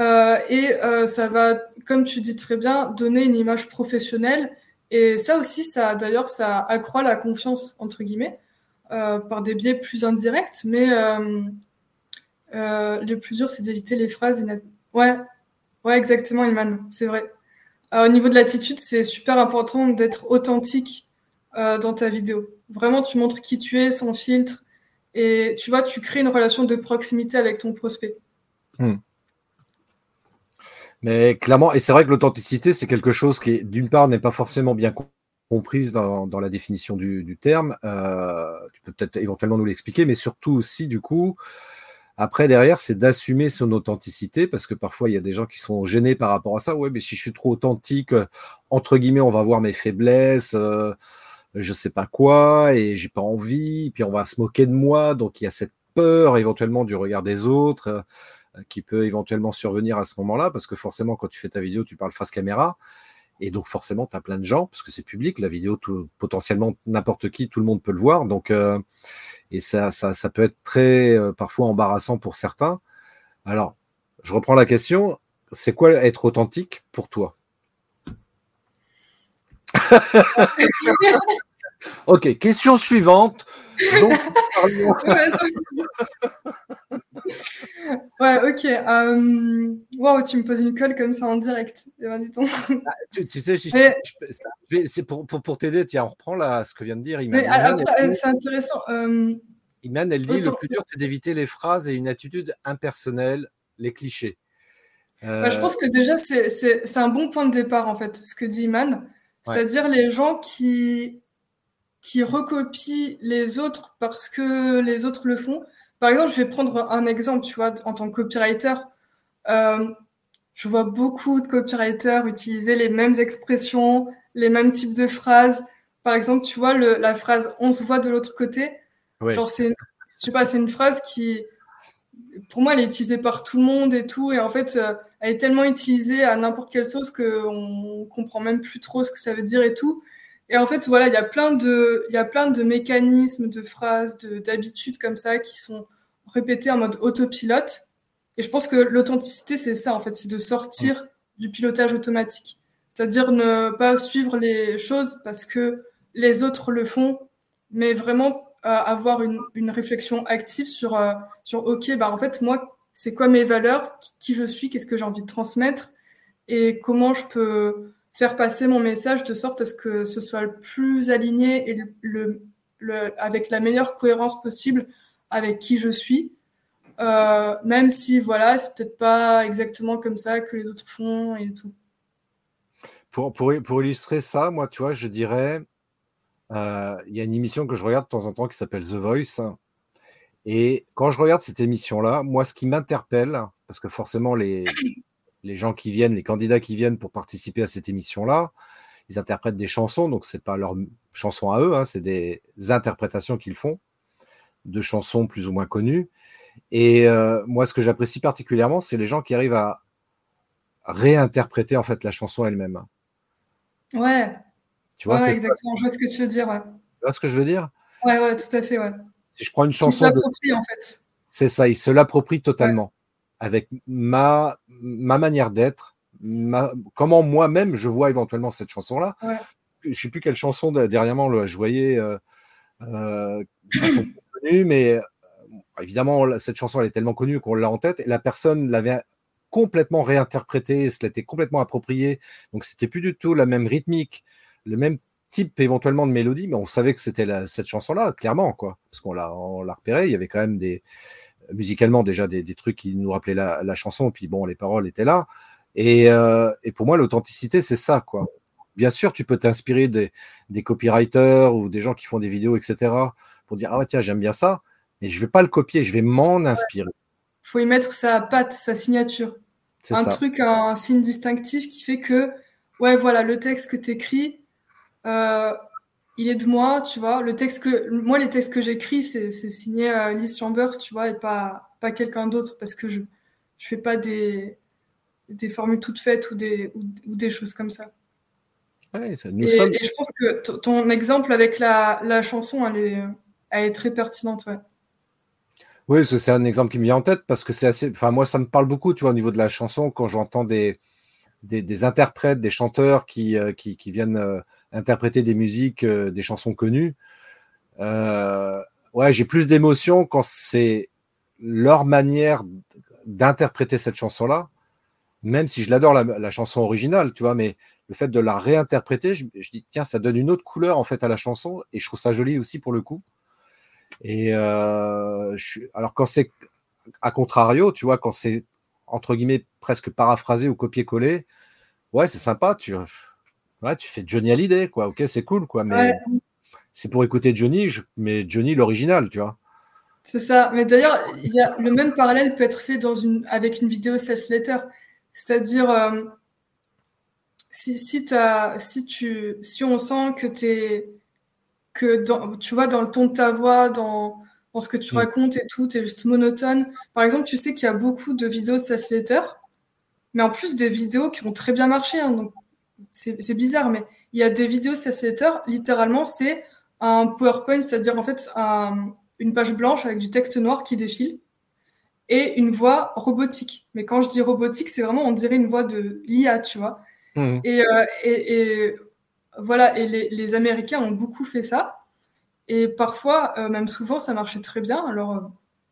Euh, et euh, ça va, comme tu dis très bien, donner une image professionnelle. Et ça aussi, ça d'ailleurs, ça accroît la confiance entre guillemets par des biais plus indirects. Mais le plus dur, c'est d'éviter les phrases. Ouais, ouais, exactement, Iman, c'est vrai. Euh, au niveau de l'attitude, c'est super important d'être authentique euh, dans ta vidéo. Vraiment, tu montres qui tu es sans filtre et tu vois, tu crées une relation de proximité avec ton prospect. Hmm. Mais clairement, et c'est vrai que l'authenticité, c'est quelque chose qui, d'une part, n'est pas forcément bien comprise dans, la définition du, du terme. Euh, tu peux peut-être éventuellement nous l'expliquer, mais surtout aussi, du coup, après, derrière, c'est d'assumer son authenticité parce que parfois, il y a des gens qui sont gênés par rapport à ça. Ouais, mais si je suis trop authentique, euh, entre guillemets, on va voir mes faiblesses, euh, je sais pas quoi, et j'ai pas envie, puis on va se moquer de moi. Donc, il y a cette peur éventuellement du regard des autres euh, qui peut éventuellement survenir à ce moment-là parce que forcément, quand tu fais ta vidéo, tu parles face caméra. Et donc forcément, tu as plein de gens, parce que c'est public, la vidéo, tout, potentiellement n'importe qui, tout le monde peut le voir. Donc, euh, et ça, ça, ça, peut être très euh, parfois embarrassant pour certains. Alors, je reprends la question, c'est quoi être authentique pour toi? *laughs* Ok, question suivante. *laughs* ouais, ok. Euh... Wow, tu me poses une colle comme ça en direct. Eh ben, ah, tu, tu, sais, je, mais... c'est pour, pour, pour t'aider. Tiens, on reprend là ce que vient de dire Iman. C'est intéressant. Euh... Iman, elle dit le plus dur, c'est d'éviter les phrases et une attitude impersonnelle, les clichés. Euh... Bah, je pense que déjà, c'est un bon point de départ, en fait, ce que dit Iman. C'est-à-dire ouais. les gens qui qui recopient les autres parce que les autres le font. Par exemple, je vais prendre un exemple, tu vois, en tant que copywriter. Euh, je vois beaucoup de copywriters utiliser les mêmes expressions, les mêmes types de phrases. Par exemple, tu vois, le, la phrase on se voit de l'autre côté. Oui. Genre, c'est, je sais pas, c'est une phrase qui, pour moi, elle est utilisée par tout le monde et tout. Et en fait, euh, elle est tellement utilisée à n'importe quelle sauce qu'on comprend même plus trop ce que ça veut dire et tout. Et en fait, voilà, il y a plein de, il y a plein de mécanismes, de phrases, de, d'habitudes comme ça qui sont répétées en mode autopilote. Et je pense que l'authenticité, c'est ça, en fait, c'est de sortir du pilotage automatique. C'est-à-dire ne pas suivre les choses parce que les autres le font, mais vraiment euh, avoir une, une, réflexion active sur, euh, sur OK, bah, en fait, moi, c'est quoi mes valeurs, qui je suis, qu'est-ce que j'ai envie de transmettre? Et comment je peux faire passer mon message de sorte à ce que ce soit le plus aligné et le, le, avec la meilleure cohérence possible avec qui je suis. Euh, même si voilà, c'est peut-être pas exactement comme ça que les autres font et tout. Pour, pour, pour illustrer ça, moi, tu vois, je dirais, euh, il y a une émission que je regarde de temps en temps qui s'appelle The Voice. Et quand je regarde cette émission-là, moi, ce qui m'interpelle, parce que forcément, les, les gens qui viennent, les candidats qui viennent pour participer à cette émission-là, ils interprètent des chansons, donc c'est pas leurs chansons à eux, hein, c'est des interprétations qu'ils font de chansons plus ou moins connues. Et euh, moi, ce que j'apprécie particulièrement, c'est les gens qui arrivent à réinterpréter en fait la chanson elle-même. Ouais. Tu vois, exactement. Je vois ce que tu veux dire. Ouais. Tu vois ce que je veux dire? Ouais, ouais, tout à fait, ouais. Si je prends une chanson, de... en fait. C'est ça, il se l'approprie totalement avec ma ma manière d'être, comment moi-même je vois éventuellement cette chanson-là. Ouais. Je sais plus quelle chanson dernièrement je voyais euh, euh, chanson connue, mais évidemment, cette chanson, elle est tellement connue qu'on l'a en tête, et la personne l'avait complètement réinterprétée, se l'était complètement appropriée. Donc, c'était plus du tout la même rythmique, le même type éventuellement de mélodie, mais on savait que c'était cette chanson-là, clairement, quoi. Parce qu'on l'a, on l'a repéré, il y avait quand même des, musicalement déjà des, trucs qui nous rappelaient la, chanson, puis bon, les paroles étaient là. Et, euh, et pour moi, l'authenticité, c'est ça, quoi. Bien sûr, tu peux t'inspirer des, des, copywriters ou des gens qui font des vidéos, etc., pour dire, ah tiens, j'aime bien ça, mais je vais pas le copier, je vais m'en inspirer. Il faut y mettre sa patte, sa signature. Un truc, un, signe distinctif qui fait que, ouais, voilà, le texte que tu écris, euh, il est de moi, tu vois. Le texte que, moi, les textes que j'écris, c'est, signé euh, Liz Chambers, tu vois, et pas, pas quelqu'un d'autre, parce que je, je fais pas des, des formules toutes faites ou des, ou, des choses comme ça. Ouais, ça nous et, sommes... et, je pense que ton exemple avec la, la chanson, elle est, elle est très pertinente, ouais. Oui, c'est un exemple qui me vient en tête parce que c'est assez. Enfin, moi, ça me parle beaucoup, tu vois, au niveau de la chanson, quand j'entends des, des, interprètes, des chanteurs qui, euh, qui, viennent euh, interpréter des musiques, euh, des chansons connues. ouais, j'ai plus d'émotion quand c'est leur manière d'interpréter cette chanson-là, même si je l'adore la, chanson originale, tu vois, mais le fait de la réinterpréter, je, je, dis tiens, ça donne une autre couleur en fait à la chanson et je trouve ça joli aussi pour le coup. Et euh, je, alors quand c'est à contrario, tu vois, quand c'est entre guillemets presque paraphrasé ou copier-coller, ouais, c'est sympa. Tu, ouais, tu fais Johnny Hallyday, quoi. Ok, c'est cool, quoi. Mais c'est pour écouter Johnny, je mets Johnny l'original, tu vois. C'est ça. Mais d'ailleurs, il y a, le même parallèle peut être fait dans une, avec une vidéo sales letter. C'est-à-dire, euh, si, si, as, si, tu, si on sent que es que dans, tu vois, dans le ton de ta voix, dans, dans ce que tu mm. racontes et tout, tu es juste monotone. Par exemple, tu sais qu'il y a beaucoup de vidéos de mais en plus des vidéos qui ont très bien marché. Hein, donc c'est bizarre, mais il y a des vidéos de littéralement, c'est un PowerPoint, c'est-à-dire en fait une page blanche avec du texte noir qui défile et une voix robotique. Mais quand je dis robotique, c'est vraiment, on dirait une voix de l'IA, tu vois. Mm. Et, euh, et, et voilà, et les, Américains ont beaucoup fait ça. Et parfois, euh, même souvent, ça marchait très bien. Alors, euh,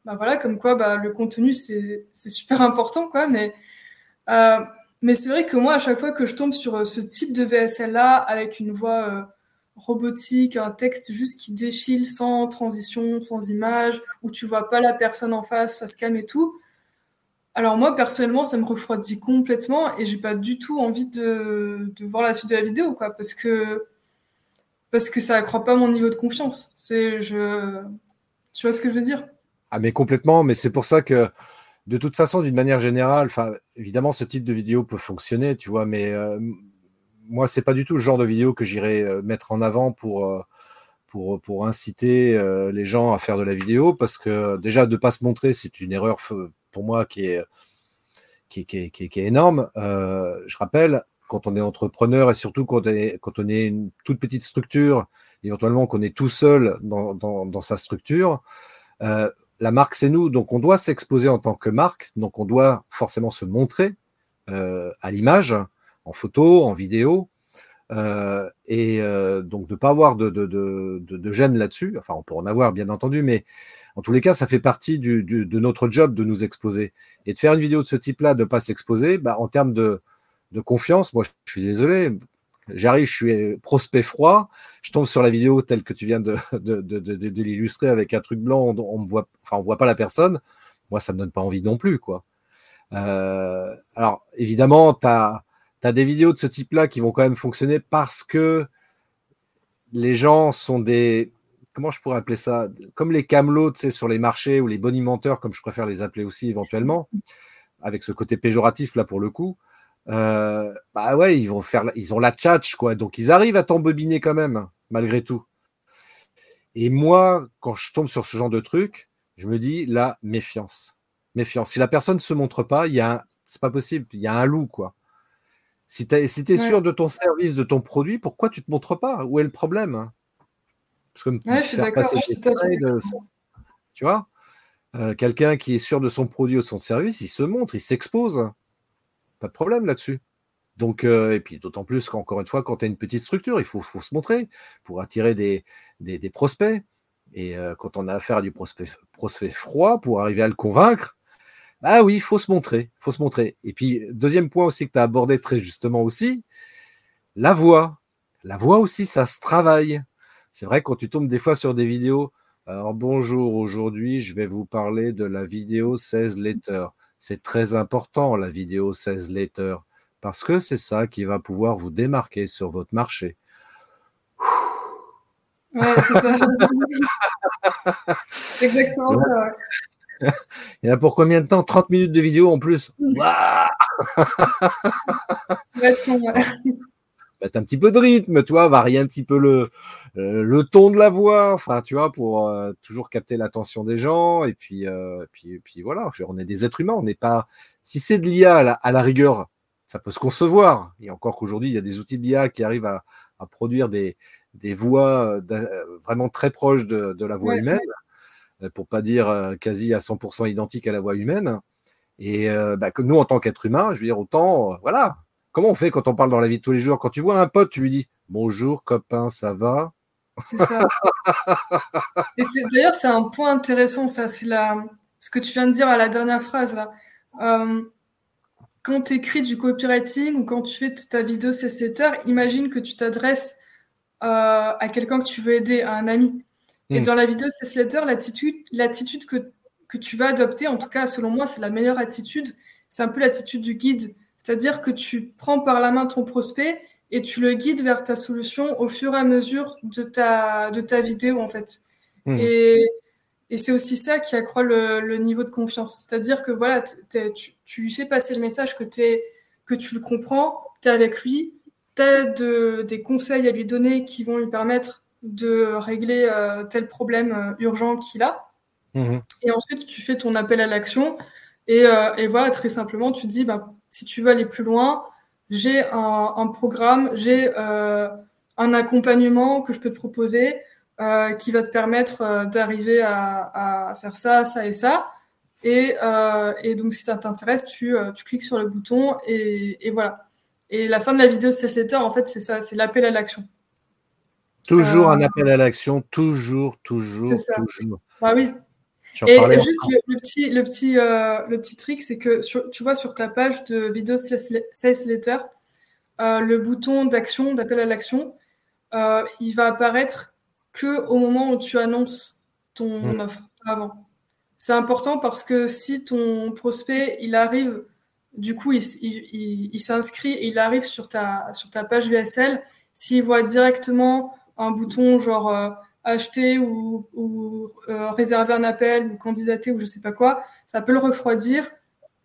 bah voilà, comme quoi, bah, le contenu, c'est super important, quoi. Mais, euh, mais c'est vrai que moi, à chaque fois que je tombe sur ce type de VSL-là, avec une voix robotique, un texte juste qui défile sans transition, sans image, où tu vois pas la personne en face, face cam et tout, alors moi personnellement ça me refroidit complètement et j'ai pas du tout envie de, voir la suite de la vidéo quoi parce que parce que ça accroît pas mon niveau de confiance. C'est tu vois ce que je veux dire? Ah mais complètement mais c'est pour ça que de toute façon d'une manière générale enfin évidemment ce type de vidéo peut fonctionner tu vois mais euh, moi c'est pas du tout le genre de vidéo que j'irai euh, mettre en avant pour euh, pour, pour inciter les gens à faire de la vidéo parce que déjà de pas se montrer c'est une erreur pour moi qui est, qui, qui, énorme. Euh, je rappelle, quand on est entrepreneur et surtout quand on est, une toute petite structure, éventuellement qu'on est tout seul dans, sa structure, euh, la marque c'est nous, donc on doit s'exposer en tant que marque, donc on doit forcément se montrer à l'image, en photo, en vidéo. et donc de ne pas avoir de, gêne là-dessus. Enfin, on peut en avoir, bien entendu, mais en tous les cas, ça fait partie de notre job de nous exposer. Et de faire une vidéo de ce type-là, de ne pas s'exposer, bah, en termes de, de confiance, moi, je suis désolé. J'arrive, je suis prospect froid, je tombe sur la vidéo telle que tu viens de, l'illustrer avec un truc blanc, on, on voit, enfin, on voit pas la personne. Moi, ça me donne pas envie non plus, quoi. Euh, alors, évidemment, tu as, as, des vidéos de ce type-là qui vont quand même fonctionner parce que les gens sont des, comment je pourrais appeler ça? Comme les camelots, tu sais, sur les marchés ou les bonimenteurs, comme je préfère les appeler aussi éventuellement, avec ce côté péjoratif là pour le coup. Euh, bah ouais, ils vont faire, ils ont la tchatch quoi, donc ils arrivent à t'embobiner quand même, malgré tout. Et moi, quand je tombe sur ce genre de truc, je me dis la méfiance, méfiance. Si la personne ne se montre pas, il y a, c'est pas possible, il y a un loup quoi. Si tu es, si es sûr de ton service, de ton produit, pourquoi tu te montres pas? Où est le problème? Parce que je suis d'accord. Tu vois? Euh, Quelqu'un qui est sûr de son produit ou de son service, il se montre, il s'expose. Pas de problème là-dessus. Donc, euh, et puis d'autant plus qu'encore une fois, quand tu as une petite structure, il faut, se montrer pour attirer des, prospects. Et euh, quand on a affaire à du prospect, froid, pour arriver à le convaincre, bah oui, il faut se montrer. faut se montrer. Et puis, deuxième point aussi que tu as abordé très justement aussi, la voix. La voix aussi, ça se travaille. C'est vrai quand tu tombes des fois sur des vidéos. Alors bonjour, aujourd'hui je vais vous parler de la vidéo 16 letters. C'est très important la vidéo 16 letters parce que c'est ça qui va pouvoir vous démarquer sur votre marché. Ouais, c'est ça. *laughs* exactement ça. Il y a pour combien de temps? 30 minutes de vidéo en plus? *laughs* mettre un petit peu de rythme, tu vois, varier un petit peu le, euh, le ton de la voix, enfin, tu vois, pour euh, toujours capter l'attention des gens. Et puis, euh, puis, puis voilà, on est des êtres humains, on n'est pas. Si c'est de l'IA à, la, rigueur, ça peut se concevoir. Et encore qu'aujourd'hui, il y a des outils d'IA qui arrivent à, à produire des, des voix vraiment très proches de, de la voix humaine, pour pas dire quasi à 100% identiques à la voix humaine. Et bah, que nous, en tant qu'êtres humains, je veux dire, autant, voilà, Comment on fait quand on parle dans la vie de tous les jours? Quand tu vois un pote, tu lui dis Bonjour copain, ça va? C'est ça. *laughs* Et d'ailleurs, c'est un point intéressant, ça. C'est ce que tu viens de dire à la dernière phrase là. Euh, quand tu écris du copywriting ou quand tu fais ta vidéo CCTR, imagine que tu t'adresses euh, à quelqu'un que tu veux aider, à un ami. Et hmm. dans la vidéo CCTR, l'attitude, l'attitude que, que tu vas adopter, en tout cas selon moi, c'est la meilleure attitude. C'est un peu l'attitude du guide. C'est-à-dire que tu prends par la main ton prospect et tu le guides vers ta solution au fur et à mesure de ta, de ta vidéo, en fait. Hmm. Et, et c'est aussi ça qui accroît le, le niveau de confiance. C'est-à-dire que voilà, tu, tu, lui fais passer le message que, es, que tu le comprends, tu es avec lui, tu as de, des conseils à lui donner qui vont lui permettre de régler euh, tel problème euh, urgent qu'il a. Hmm. Et ensuite, tu fais ton appel à l'action. Et, euh, et, voilà, très simplement, tu dis, bah, si tu veux aller plus loin, j'ai un, programme, j'ai euh, un accompagnement que je peux te proposer euh, qui va te permettre euh, d'arriver à, faire ça, ça et ça. Et, donc, si ça t'intéresse, tu, cliques sur le bouton et, voilà. Et la fin de la vidéo CCT, en fait, c'est ça, c'est l'appel à l'action. Toujours un appel à l'action, toujours, toujours, toujours. Ah oui. Et juste le, petit, le, petit, euh, le petit trick, c'est que tu vois sur ta page de vidéo sales letter, euh, le bouton d'action, d'appel à l'action, euh, il va apparaître que au moment où tu annonces ton hmm. offre, avant. C'est important parce que si ton prospect, il arrive, du coup, il, il, il, s'inscrit et il arrive sur ta, sur ta page VSL, s'il voit directement un bouton genre acheter ou, euh, réserver un appel ou candidater ou je sais pas quoi, ça peut le refroidir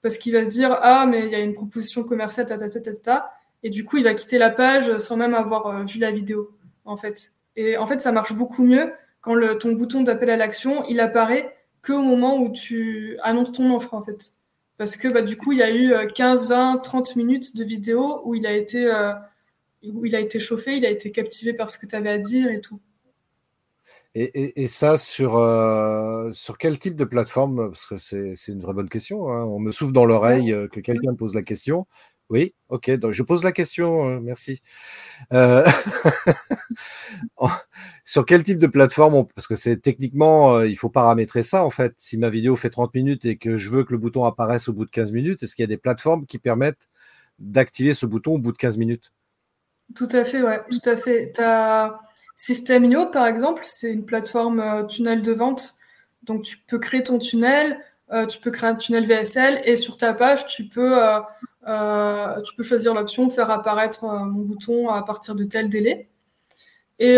parce qu'il va se dire ah mais il y a une proposition commerciale ta ta ta ta et du coup il va quitter la page sans même avoir euh, vu la vidéo en fait. Et en fait ça marche beaucoup mieux quand ton bouton d'appel à l'action il apparaît que au moment où tu annonces ton offre en fait. Parce que bah, du coup il y a eu 15, 20, 30 minutes de vidéo où il a été euh, où il a été chauffé, il a été captivé par ce que tu avais à dire et tout. Et, ça, sur, euh, sur quel type de plateforme? Parce que c'est une vraie bonne question. Hein. On me souffle dans l'oreille euh, que quelqu'un me pose la question. Oui, ok, donc je pose la question, euh, merci. *laughs* sur quel type de plateforme Parce que c'est techniquement, il faut paramétrer ça en fait. Si ma vidéo fait 30 minutes et que je veux que le bouton apparaisse au bout de 15 minutes, est-ce qu'il y a des plateformes qui permettent d'activer ce bouton au bout de 15 minutes? Tout à fait, ouais, tout à fait. Tu as System.io, par exemple, c'est une plateforme euh, tunnel de vente. Donc, tu peux créer ton tunnel, euh, tu peux créer un tunnel VSL et sur ta page, tu peux, euh, choisir l'option faire apparaître mon bouton à partir de tel délai. Et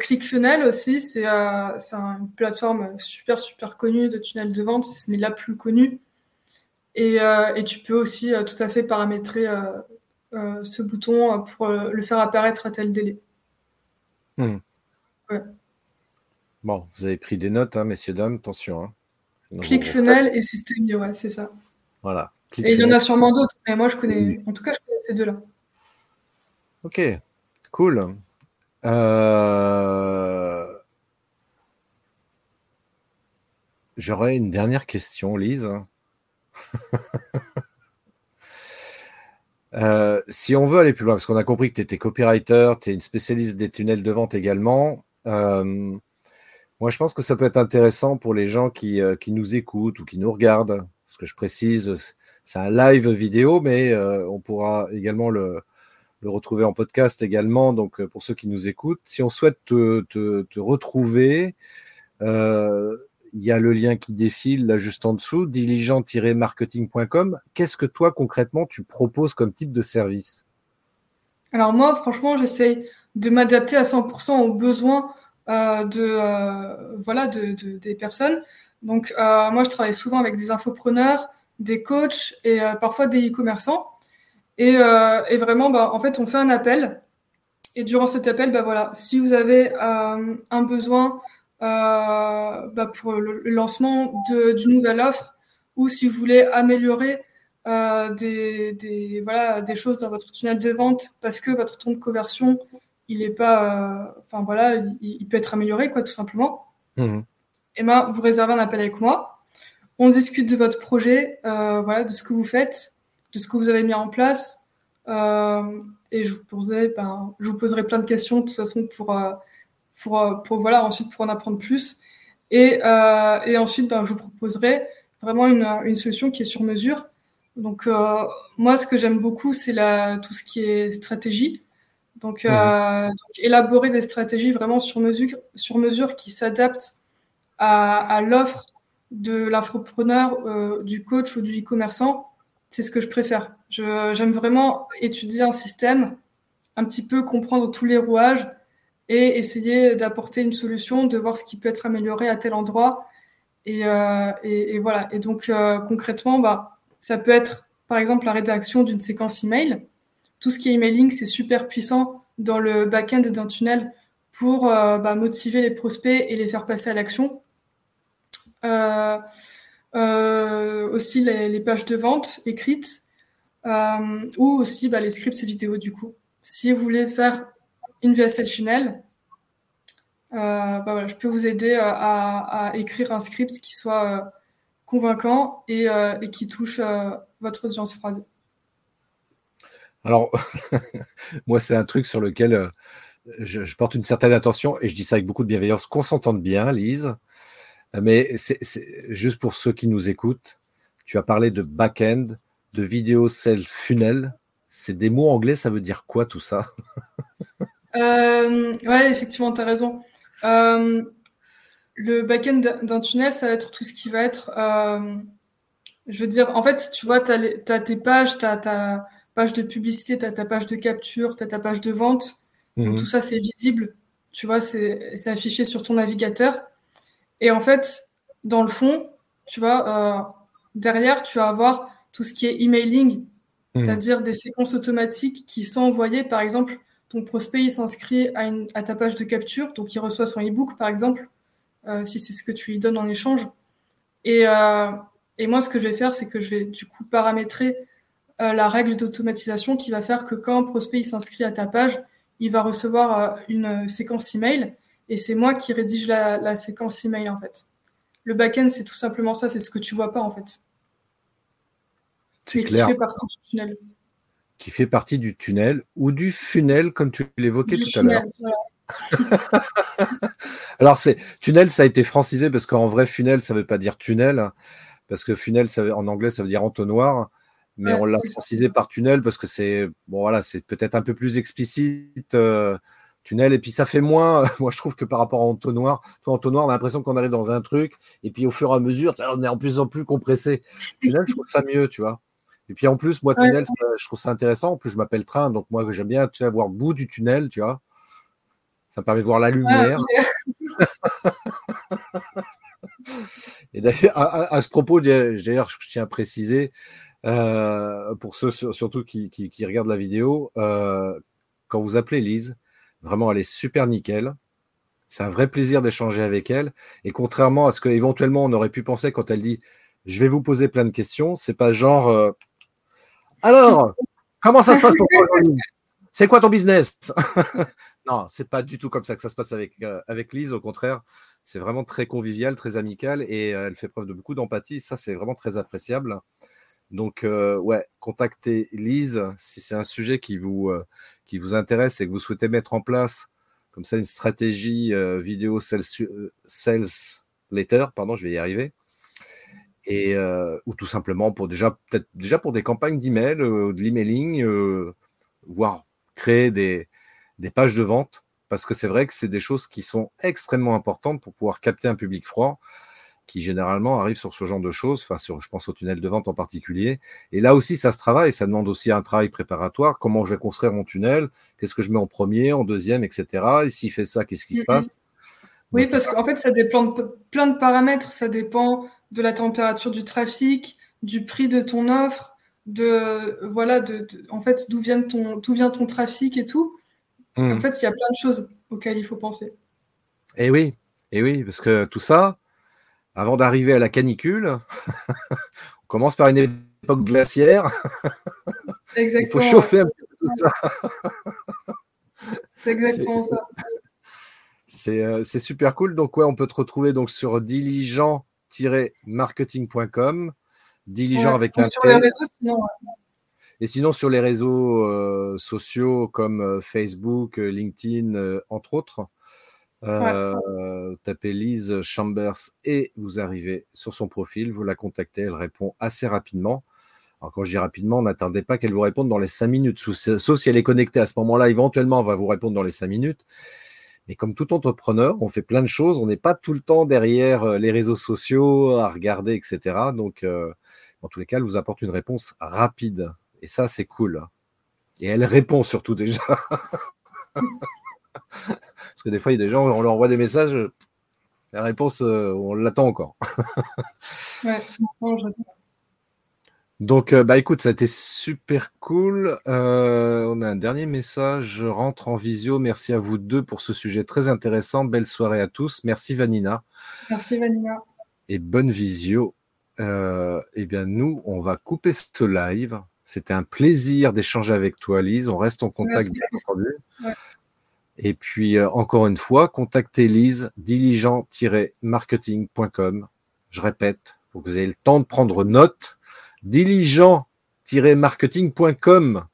ClickFunnel aussi, c'est une plateforme super, super connue de tunnel de vente. Ce n'est la plus connue. Et, et, tu peux aussi tout à fait paramétrer ce bouton pour le faire apparaître à tel délai. Hmm. Bon, vous avez pris des notes, hein, messieurs, dames, attention. Hein. ClickFunnels et System.io, ouais, c'est ça. Voilà. Et il y en a sûrement d'autres, mais moi je connais, en tout cas, je connais ces deux-là. Ok, cool. Euh, j'aurais une dernière question, Lise. *laughs* Euh, si on veut aller plus loin, parce qu'on a compris que tu étais copywriter, tu es une spécialiste des tunnels de vente également, euh, moi je pense que ça peut être intéressant pour les gens qui, euh, qui, nous écoutent ou qui nous regardent. Ce que je précise, c'est un live vidéo, mais on pourra également le, le, retrouver en podcast également. Donc pour ceux qui nous écoutent, si on souhaite te, te, te retrouver, il y a le lien qui défile là juste en dessous, diligent-marketing.com. Qu'est-ce que toi concrètement tu proposes comme type de service? Alors moi, franchement, j'essaye de m'adapter à 100% aux besoins euh, de euh, voilà de, des personnes. Donc euh, moi, je travaille souvent avec des infopreneurs, des coachs et parfois des e-commerçants. Et, et, vraiment, bah, en fait, on fait un appel. Et durant cet appel, bah, voilà, si vous avez un besoin bah, pour le lancement d'une nouvelle offre ou si vous voulez améliorer euh, des, des, voilà, des choses dans votre tunnel de vente parce que votre taux de conversion, il est pas, euh, enfin voilà, il, peut être amélioré, quoi, tout simplement. Mmh. Et ben, vous réservez un appel avec moi. On discute de votre projet, voilà, de ce que vous faites, de ce que vous avez mis en place. et je vous, poserai, ben, je vous poserai plein de questions de toute façon pour pour, euh, pour voilà, ensuite pour en apprendre plus. Et, euh, et ensuite, ben, je vous proposerai vraiment une, une solution qui est sur mesure. Donc, euh, moi, ce que j'aime beaucoup, c'est la, tout ce qui est stratégie. Donc, euh, donc, élaborer des stratégies vraiment sur mesure, sur mesure qui s'adaptent à, à l'offre de l'infopreneur, du coach ou du e-commerçant, c'est ce que je préfère. J'aime vraiment étudier un système, un petit peu comprendre tous les rouages et essayer d'apporter une solution, de voir ce qui peut être amélioré à tel endroit. Et, euh, et, voilà. Et donc euh, concrètement, bah, ça peut être par exemple la rédaction d'une séquence email. Tout ce qui est emailing, c'est super puissant dans le back-end d'un tunnel pour euh, bah, motiver les prospects et les faire passer à l'action. Aussi les, les, pages de vente écrites ou aussi bah, les scripts vidéo du coup. Si vous voulez faire une VSL Funnel, euh, bah voilà, je peux vous aider euh, à, écrire un script qui soit euh, convaincant et, qui touche votre audience froide. Alors, *laughs* moi, c'est un truc sur lequel je, porte une certaine attention et je dis ça avec beaucoup de bienveillance, qu'on s'entende bien, Lise. Mais juste pour ceux qui nous écoutent, tu as parlé de back-end, de vidéo self funnel. C'est des mots anglais, ça veut dire quoi tout ça? *laughs* euh, ouais, effectivement, tu as raison. Euh, le back-end d'un tunnel, ça va être tout ce qui va être. Euh, je veux dire, en fait, tu vois, tu as, tes pages, tu as ta page de publicité, tu as ta page de capture, tu as ta page de vente. Mhm. Tout ça, c'est visible. Tu vois, c'est affiché sur ton navigateur. Et en fait, dans le fond, tu vois, euh, derrière, tu vas avoir tout ce qui est emailing, mhm. c'est-à-dire des séquences automatiques qui sont envoyées, par exemple, ton prospect il s'inscrit à, à, ta page de capture, donc il reçoit son e-book par exemple, euh, si c'est ce que tu lui donnes en échange. Et, euh, et moi, ce que je vais faire, c'est que je vais du coup paramétrer euh, la règle d'automatisation qui va faire que quand un prospect il s'inscrit à ta page, il va recevoir une séquence email et c'est moi qui rédige la, séquence email en fait. Le back-end, c'est tout simplement ça, c'est ce que tu vois pas en fait. C'est clair. Qui fait partie du tunnel. Qui fait partie du tunnel ou du funnel, comme tu l'évoquais tout à l'heure. *laughs* Alors, c'est tunnel, ça a été francisé parce qu'en vrai, funnel, ça ne veut pas dire tunnel, parce que funnel, ça en anglais, ça veut dire entonnoir mais on l'a francisé par tunnel parce que c'est bon voilà, c'est peut-être un peu plus explicite euh, tunnel et puis ça fait moins. *laughs* moi, je trouve que par rapport à entonnoir, toi entonnoir, on a l'impression qu'on arrive dans un truc et puis au fur et à mesure, on est en plus en plus compressé. *laughs* Tunnel, je trouve ça mieux, tu vois. Et puis en plus, moi, tunnel, je trouve ça intéressant. En plus, je m'appelle train, donc moi, j'aime bien tu voir le bout du tunnel, tu vois. Ça me permet de voir la lumière. *laughs* et d'ailleurs, à, ce propos, d'ailleurs, je tiens à préciser, euh, pour ceux surtout qui, qui, regardent la vidéo, euh, quand vous appelez Lise, vraiment elle est super nickel. C'est un vrai plaisir d'échanger avec elle. Et contrairement à ce qu'éventuellement on aurait pu penser quand elle dit je vais vous poser plein de questions, c'est pas genre euh, alors comment ça se passe pour toi C'est quoi ton business? *laughs* Non, c'est pas du tout comme ça que ça se passe avec, avec Lise. Au contraire, c'est vraiment très convivial, très amical et elle fait preuve de beaucoup d'empathie. Ça, c'est vraiment très appréciable. Donc, euh, ouais, contactez Lise si c'est un sujet qui vous, euh, qui vous intéresse et que vous souhaitez mettre en place comme ça une stratégie euh, vidéo sales, sales letter, pardon, je vais y arriver. Et, ou tout simplement pour déjà, peut-être déjà pour des campagnes d'email, de l'emailing, voire créer des, des pages de vente, parce que c'est vrai que c'est des choses qui sont extrêmement importantes pour pouvoir capter un public froid qui généralement arrivent sur ce genre de choses, enfin sur, je pense au tunnel de vente en particulier. Et là aussi, ça se travaille, ça demande aussi un travail préparatoire. Comment je vais construire mon tunnel? Qu'est-ce que je mets en premier, en deuxième, etc. Et s'il fait ça, qu'est-ce qui se passe? Oui, parce qu'en fait, ça dépend de plein de paramètres. Ça dépend de la température du trafic, du prix de ton offre, de voilà, de, en fait, d'où vient ton, d'où vient ton trafic et tout. En mmh. fait, il y a plein de choses auxquelles il faut penser. Et eh oui, et eh oui, parce que tout ça, avant d'arriver à la canicule, *laughs* on commence par une époque glaciaire. *laughs* Il faut chauffer un peu tout ça. C'est exactement ça. Euh, c'est super cool. Donc, ouais, on peut te retrouver donc sur diligent-marketing.com. Diligent avec un sur les réseaux, sinon, Et sinon, sur les réseaux euh, sociaux comme euh, Facebook, LinkedIn, entre autres. Euh, tapez Lise Chambers et vous arrivez sur son profil, vous la contactez, elle répond assez rapidement. Alors quand je dis rapidement, n'attendez pas qu'elle vous réponde dans les cinq minutes, sauf si elle est connectée à ce moment-là, éventuellement, elle va vous répondre dans les cinq minutes. Mais comme tout entrepreneur, on fait plein de choses, on n'est pas tout le temps derrière euh, les réseaux sociaux à regarder, etc. Donc, euh, dans tous les cas, elle vous apporte une réponse rapide. Et ça, c'est cool. Et elle répond surtout déjà. *laughs* Parce que des fois, il y a des gens, on leur envoie des messages, la réponse, euh, on l'attend encore. Donc, euh, bah écoute, ça a été super cool. Euh, on a un dernier message. Je rentre en visio. Merci à vous deux pour ce sujet très intéressant. Belle soirée à tous. Merci Vanina. Merci Vanina. Et bonne visio. eh bien, nous, on va couper ce live. C'était un plaisir d'échanger avec toi, Lise. On reste en contact, bien entendu. Et puis, euh, encore une fois, contactez Lise, diligent-marketing.com. Je répète, pour que vous ayez le temps de prendre note, diligent-marketing.com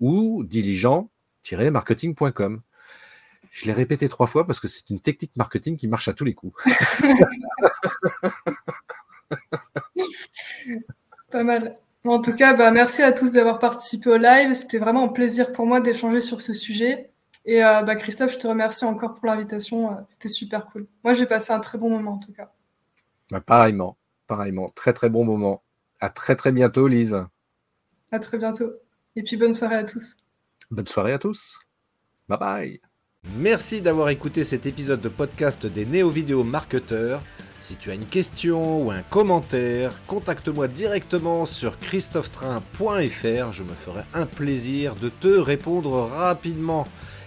ou diligent-marketing.com. Je l'ai répété trois fois parce que c'est une technique marketing qui marche à tous les coups. *laughs* Pas mal. En tout cas, bah, merci à tous d'avoir participé au live. C'était vraiment un plaisir pour moi d'échanger sur ce sujet. Et euh, bah, Christophe, je te remercie encore pour l'invitation. C'était super cool. Moi, j'ai passé un très bon moment en tout cas. Bah, pareillement, pareillement. Très très bon moment. À très très bientôt, Lise. À très bientôt. Et puis bonne soirée à tous. Bonne soirée à tous. Bye bye. Merci d'avoir écouté cet épisode de podcast des néo-vidéo marketeurs. Si tu as une question ou un commentaire, contacte-moi directement sur christophetrain.fr. Je me ferai un plaisir de te répondre rapidement.